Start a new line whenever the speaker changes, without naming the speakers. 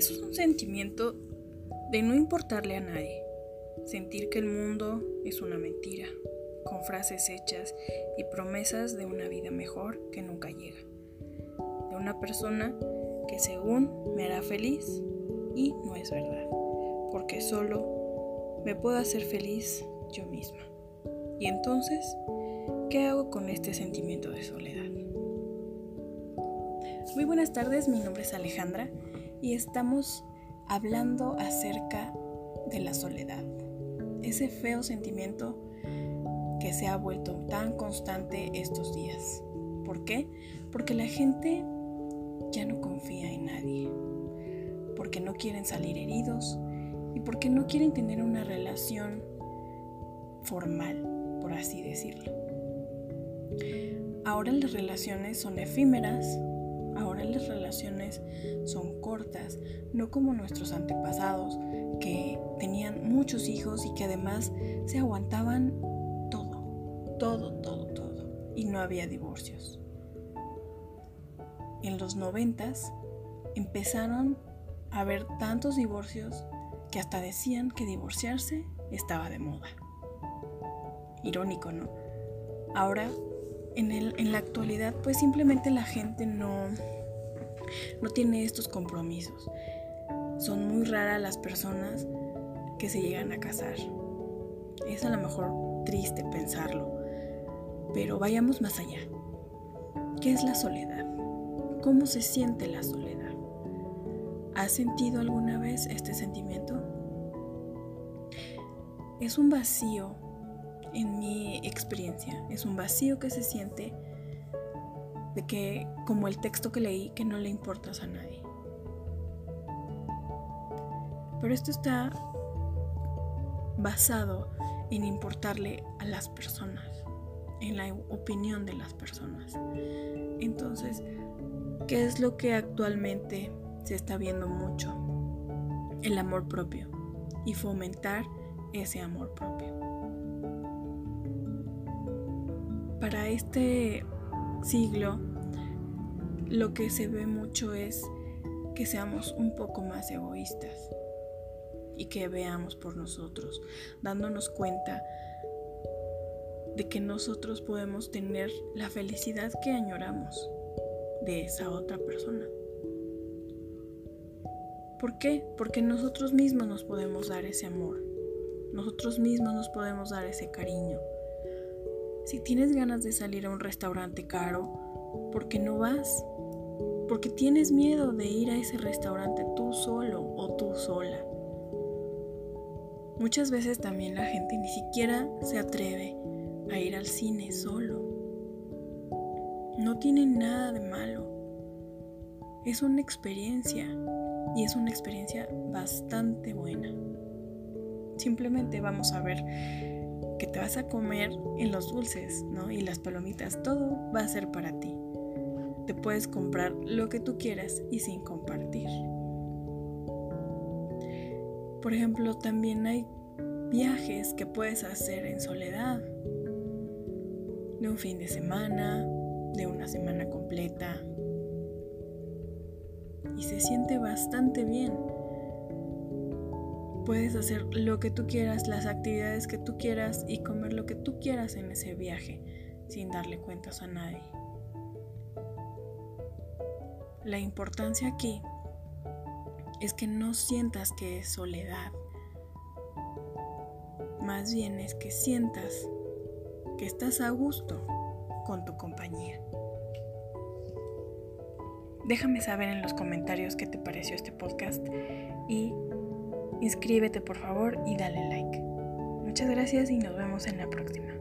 sentimiento de no importarle a nadie, sentir que el mundo es una mentira, con frases hechas y promesas de una vida mejor que nunca llega, de una persona que según me hará feliz y no es verdad, porque solo me puedo hacer feliz yo misma. Y entonces, ¿qué hago con este sentimiento de soledad? Muy buenas tardes, mi nombre es Alejandra y estamos hablando acerca de la soledad, ese feo sentimiento que se ha vuelto tan constante estos días. ¿Por qué? Porque la gente ya no confía en nadie, porque no quieren salir heridos y porque no quieren tener una relación formal, por así decirlo. Ahora las relaciones son efímeras, ahora las relaciones son cortas, no como nuestros antepasados que tenían muchos hijos y que además se aguantaban todo, todo, todo, todo, y no había divorcios. En los noventas empezaron a haber tantos divorcios que hasta decían que divorciarse estaba de moda. Irónico, ¿no? Ahora, en, el, en la actualidad, pues simplemente la gente no, no tiene estos compromisos. Son muy raras las personas que se llegan a casar. Es a lo mejor triste pensarlo, pero vayamos más allá. ¿Qué es la soledad? ¿Cómo se siente la soledad? ¿Has sentido alguna vez este sentimiento? Es un vacío, en mi experiencia, es un vacío que se siente de que, como el texto que leí, que no le importas a nadie. Pero esto está basado en importarle a las personas, en la opinión de las personas. Entonces, ¿qué es lo que actualmente se está viendo mucho? El amor propio y fomentar ese amor propio. Para este siglo lo que se ve mucho es que seamos un poco más egoístas y que veamos por nosotros, dándonos cuenta de que nosotros podemos tener la felicidad que añoramos de esa otra persona. ¿Por qué? Porque nosotros mismos nos podemos dar ese amor, nosotros mismos nos podemos dar ese cariño, si tienes ganas de salir a un restaurante caro, ¿por qué no vas? Porque tienes miedo de ir a ese restaurante tú solo o tú sola. Muchas veces también la gente ni siquiera se atreve a ir al cine solo. No tiene nada de malo. Es una experiencia y es una experiencia bastante buena. Simplemente vamos a ver que te vas a comer en los dulces, ¿no? Y las palomitas, todo va a ser para ti. Te puedes comprar lo que tú quieras y sin compartir. Por ejemplo, también hay viajes que puedes hacer en soledad. De un fin de semana, de una semana completa. Y se siente bastante bien Puedes hacer lo que tú quieras, las actividades que tú quieras y comer lo que tú quieras en ese viaje sin darle cuentas a nadie. La importancia aquí es que no sientas que es soledad. Más bien es que sientas que estás a gusto con tu compañía. Déjame saber en los comentarios qué te pareció este podcast y Inscríbete por favor y dale like. Muchas gracias y nos vemos en la próxima.